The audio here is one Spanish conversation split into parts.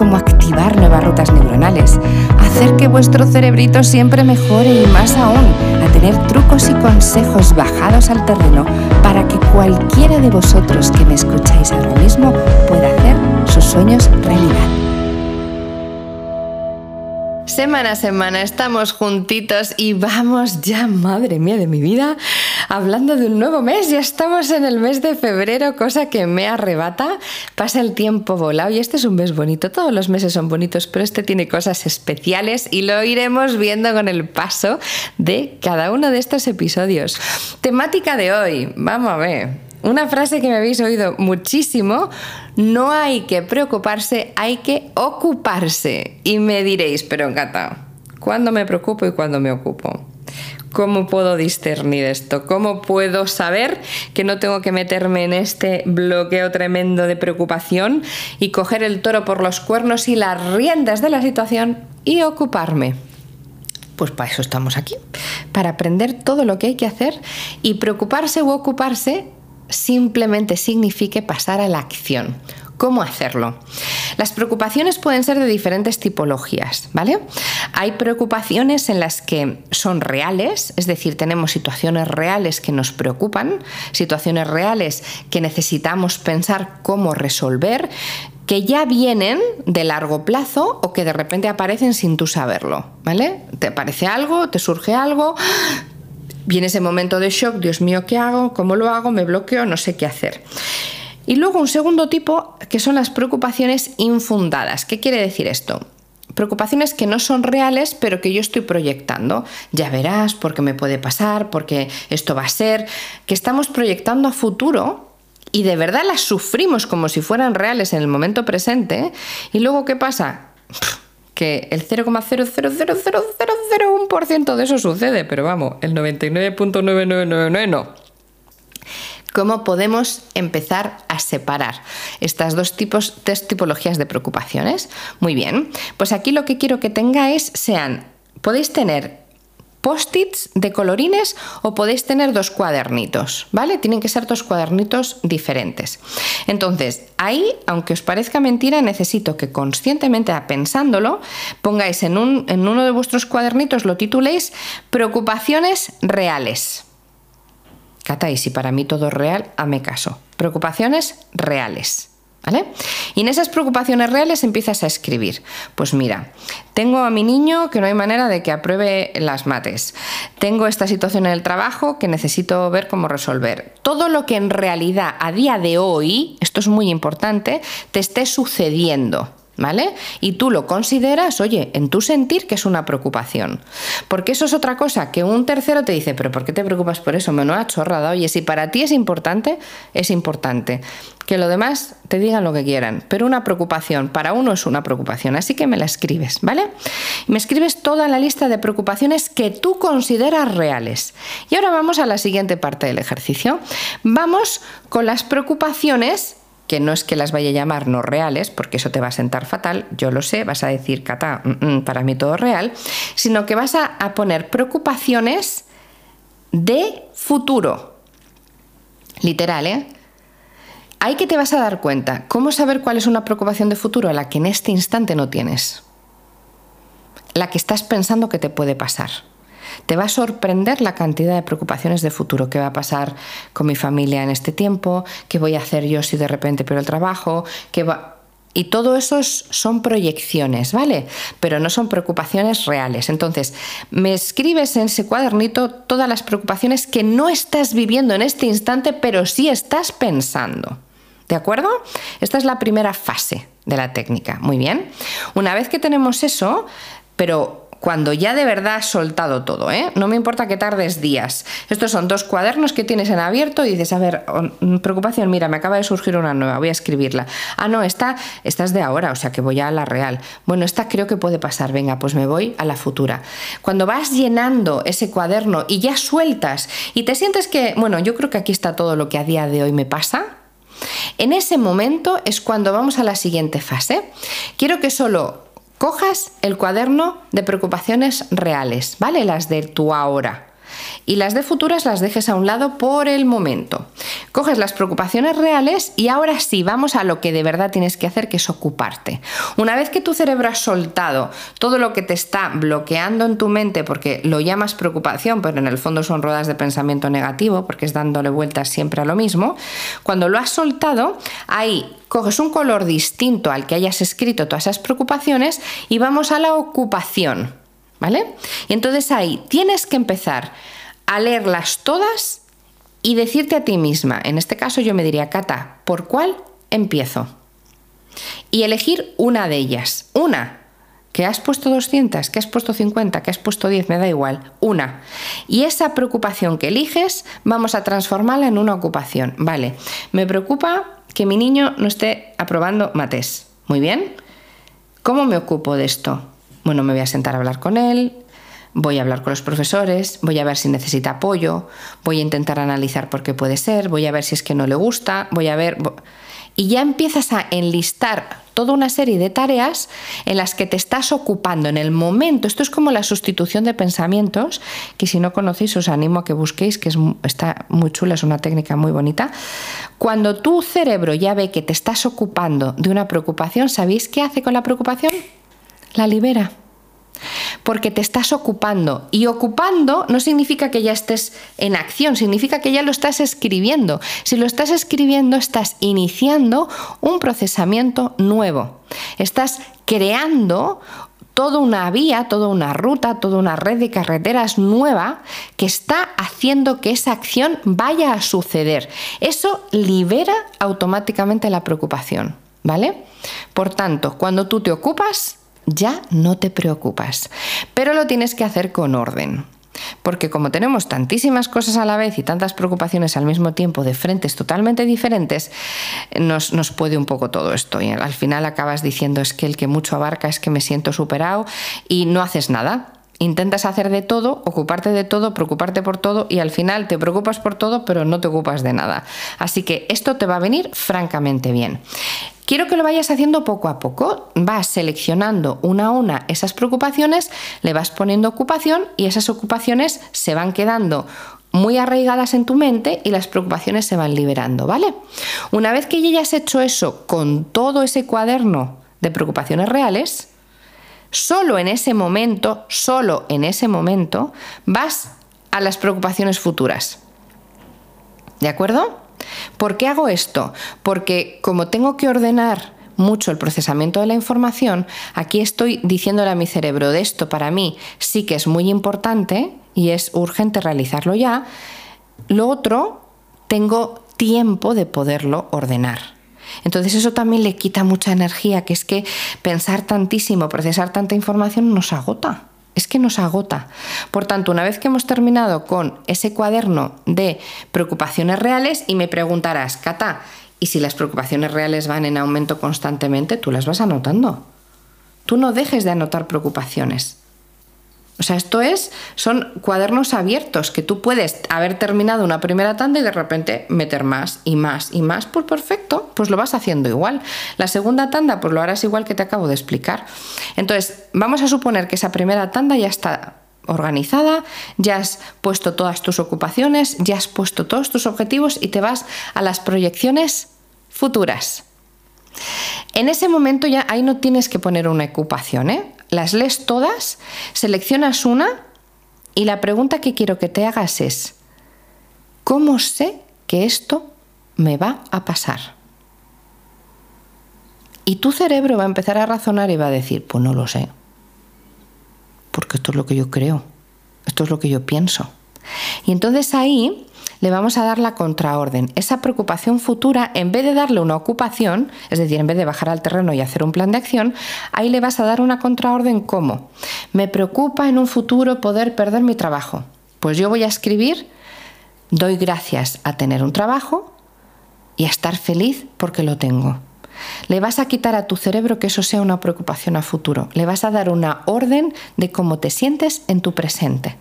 Cómo activar nuevas rutas neuronales, hacer que vuestro cerebrito siempre mejore y más aún, a tener trucos y consejos bajados al terreno para que cualquiera de vosotros que me escucháis ahora mismo pueda hacer sus sueños realidad. Semana a semana estamos juntitos y vamos ya, madre mía de mi vida, hablando de un nuevo mes. Ya estamos en el mes de febrero, cosa que me arrebata. Pasa el tiempo volado y este es un mes bonito. Todos los meses son bonitos, pero este tiene cosas especiales y lo iremos viendo con el paso de cada uno de estos episodios. Temática de hoy, vamos a ver. Una frase que me habéis oído muchísimo, no hay que preocuparse, hay que ocuparse. Y me diréis, pero Cata, ¿cuándo me preocupo y cuándo me ocupo? ¿Cómo puedo discernir esto? ¿Cómo puedo saber que no tengo que meterme en este bloqueo tremendo de preocupación y coger el toro por los cuernos y las riendas de la situación y ocuparme? Pues para eso estamos aquí, para aprender todo lo que hay que hacer y preocuparse u ocuparse simplemente signifique pasar a la acción. ¿Cómo hacerlo? Las preocupaciones pueden ser de diferentes tipologías, ¿vale? Hay preocupaciones en las que son reales, es decir, tenemos situaciones reales que nos preocupan, situaciones reales que necesitamos pensar cómo resolver, que ya vienen de largo plazo o que de repente aparecen sin tú saberlo, ¿vale? Te aparece algo, te surge algo, Viene ese momento de shock, Dios mío, ¿qué hago? ¿Cómo lo hago? ¿Me bloqueo? No sé qué hacer. Y luego un segundo tipo que son las preocupaciones infundadas. ¿Qué quiere decir esto? Preocupaciones que no son reales, pero que yo estoy proyectando. Ya verás, porque me puede pasar, porque esto va a ser, que estamos proyectando a futuro y de verdad las sufrimos como si fueran reales en el momento presente. Y luego, ¿qué pasa? Que el 0,0000001% de eso sucede, pero vamos, el 99.9999 no. ¿Cómo podemos empezar a separar estas dos tipos, tres tipologías de preocupaciones? Muy bien, pues aquí lo que quiero que tengáis sean, podéis tener post-its de colorines o podéis tener dos cuadernitos, ¿vale? Tienen que ser dos cuadernitos diferentes. Entonces, ahí, aunque os parezca mentira, necesito que conscientemente, pensándolo, pongáis en, un, en uno de vuestros cuadernitos, lo tituléis Preocupaciones reales. Cata, y si para mí todo es real, hame caso. Preocupaciones reales. ¿Vale? Y en esas preocupaciones reales empiezas a escribir. Pues mira, tengo a mi niño que no hay manera de que apruebe las mates. Tengo esta situación en el trabajo que necesito ver cómo resolver. Todo lo que en realidad a día de hoy, esto es muy importante, te esté sucediendo. ¿Vale? Y tú lo consideras, oye, en tu sentir que es una preocupación. Porque eso es otra cosa, que un tercero te dice, pero ¿por qué te preocupas por eso? Me no ha chorrada. Oye, si para ti es importante, es importante. Que lo demás te digan lo que quieran. Pero una preocupación, para uno es una preocupación. Así que me la escribes, ¿vale? Me escribes toda la lista de preocupaciones que tú consideras reales. Y ahora vamos a la siguiente parte del ejercicio. Vamos con las preocupaciones que no es que las vaya a llamar no reales, porque eso te va a sentar fatal, yo lo sé, vas a decir, Cata, mm, mm, para mí todo real, sino que vas a, a poner preocupaciones de futuro. Literal, ¿eh? Ahí que te vas a dar cuenta. ¿Cómo saber cuál es una preocupación de futuro a la que en este instante no tienes? La que estás pensando que te puede pasar. Te va a sorprender la cantidad de preocupaciones de futuro. ¿Qué va a pasar con mi familia en este tiempo? ¿Qué voy a hacer yo si de repente pierdo el trabajo? ¿Qué va... Y todo eso son proyecciones, ¿vale? Pero no son preocupaciones reales. Entonces, me escribes en ese cuadernito todas las preocupaciones que no estás viviendo en este instante, pero sí estás pensando. ¿De acuerdo? Esta es la primera fase de la técnica. Muy bien. Una vez que tenemos eso, pero cuando ya de verdad has soltado todo, ¿eh? No me importa que tardes días. Estos son dos cuadernos que tienes en abierto y dices, a ver, mm, preocupación, mira, me acaba de surgir una nueva, voy a escribirla. Ah, no, esta, esta es de ahora, o sea que voy a la real. Bueno, esta creo que puede pasar, venga, pues me voy a la futura. Cuando vas llenando ese cuaderno y ya sueltas y te sientes que, bueno, yo creo que aquí está todo lo que a día de hoy me pasa, En ese momento es cuando vamos a la siguiente fase. Quiero que solo cojas el cuaderno de preocupaciones reales, ¿vale? Las de tu ahora y las de futuras las dejes a un lado por el momento. Coges las preocupaciones reales y ahora sí, vamos a lo que de verdad tienes que hacer, que es ocuparte. Una vez que tu cerebro ha soltado todo lo que te está bloqueando en tu mente, porque lo llamas preocupación, pero en el fondo son ruedas de pensamiento negativo, porque es dándole vueltas siempre a lo mismo, cuando lo has soltado, ahí coges un color distinto al que hayas escrito todas esas preocupaciones y vamos a la ocupación. ¿Vale? Y entonces ahí tienes que empezar a leerlas todas y decirte a ti misma, en este caso yo me diría, Cata, ¿por cuál empiezo? Y elegir una de ellas, una, que has puesto 200, que has puesto 50, que has puesto 10, me da igual, una. Y esa preocupación que eliges vamos a transformarla en una ocupación. Vale, me preocupa que mi niño no esté aprobando mates. Muy bien. ¿Cómo me ocupo de esto? Bueno, me voy a sentar a hablar con él, voy a hablar con los profesores, voy a ver si necesita apoyo, voy a intentar analizar por qué puede ser, voy a ver si es que no le gusta, voy a ver... Y ya empiezas a enlistar toda una serie de tareas en las que te estás ocupando en el momento. Esto es como la sustitución de pensamientos, que si no conocéis os animo a que busquéis, que es, está muy chula, es una técnica muy bonita. Cuando tu cerebro ya ve que te estás ocupando de una preocupación, ¿sabéis qué hace con la preocupación? La libera. Porque te estás ocupando. Y ocupando no significa que ya estés en acción, significa que ya lo estás escribiendo. Si lo estás escribiendo, estás iniciando un procesamiento nuevo. Estás creando toda una vía, toda una ruta, toda una red de carreteras nueva que está haciendo que esa acción vaya a suceder. Eso libera automáticamente la preocupación, ¿vale? Por tanto, cuando tú te ocupas, ya no te preocupas. Pero lo tienes que hacer con orden. Porque como tenemos tantísimas cosas a la vez y tantas preocupaciones al mismo tiempo de frentes totalmente diferentes, nos, nos, puede un poco todo esto. Y al final acabas diciendo es que el que mucho abarca es que me siento superado y no haces nada. Intentas hacer de todo, ocuparte de todo, preocuparte por todo y al final te preocupas por todo pero no te ocupas de nada. Así que esto te va a venir francamente bien. Quiero que lo vayas haciendo poco a poco. Vas seleccionando una a una esas preocupaciones, le vas poniendo ocupación y esas ocupaciones se van quedando muy arraigadas en tu mente y las preocupaciones se van liberando, ¿vale? Una vez que ya hayas hecho eso con todo ese cuaderno de preocupaciones reales, solo en ese momento, solo en ese momento, vas a las preocupaciones futuras. ¿De acuerdo? ¿Por qué hago esto? Porque como tengo que ordenar mucho el procesamiento de la información, aquí estoy diciéndole a mi cerebro de esto para mí sí que es muy importante y es urgente realizarlo ya. Lo otro, tengo tiempo de poderlo ordenar. Entonces eso también le quita mucha energía, que es que pensar tantísimo, procesar tanta información nos agota es que nos agota. Por tanto, una vez que hemos terminado con ese cuaderno de preocupaciones reales y me preguntarás, Cata, ¿y si las preocupaciones reales van en aumento constantemente? Tú las vas anotando. Tú no dejes de anotar preocupaciones. O sea, esto es, son cuadernos abiertos que tú puedes haber terminado una primera tanda y de repente meter más y más y más. Pues perfecto, pues lo vas haciendo igual. La segunda tanda, pues lo harás igual que te acabo de explicar. Entonces, vamos a suponer que esa primera tanda ya está organizada, ya has puesto todas tus ocupaciones, ya has puesto todos tus objetivos y te vas a las proyecciones futuras. En ese momento ya ahí no tienes que poner una ocupación, ¿eh? Las lees todas, seleccionas una y la pregunta que quiero que te hagas es, ¿cómo sé que esto me va a pasar? Y tu cerebro va a empezar a razonar y va a decir, pues no lo sé, porque esto es lo que yo creo, esto es lo que yo pienso. Y entonces ahí le vamos a dar la contraorden. Esa preocupación futura, en vez de darle una ocupación, es decir, en vez de bajar al terreno y hacer un plan de acción, ahí le vas a dar una contraorden como, me preocupa en un futuro poder perder mi trabajo. Pues yo voy a escribir, doy gracias a tener un trabajo y a estar feliz porque lo tengo. Le vas a quitar a tu cerebro que eso sea una preocupación a futuro. Le vas a dar una orden de cómo te sientes en tu presente.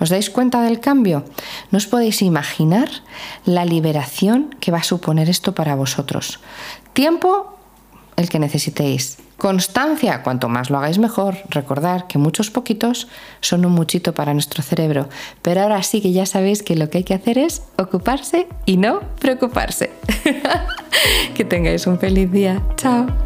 ¿Os dais cuenta del cambio? No os podéis imaginar la liberación que va a suponer esto para vosotros. Tiempo, el que necesitéis. Constancia, cuanto más lo hagáis mejor. Recordar que muchos poquitos son un muchito para nuestro cerebro. Pero ahora sí que ya sabéis que lo que hay que hacer es ocuparse y no preocuparse. que tengáis un feliz día. Chao.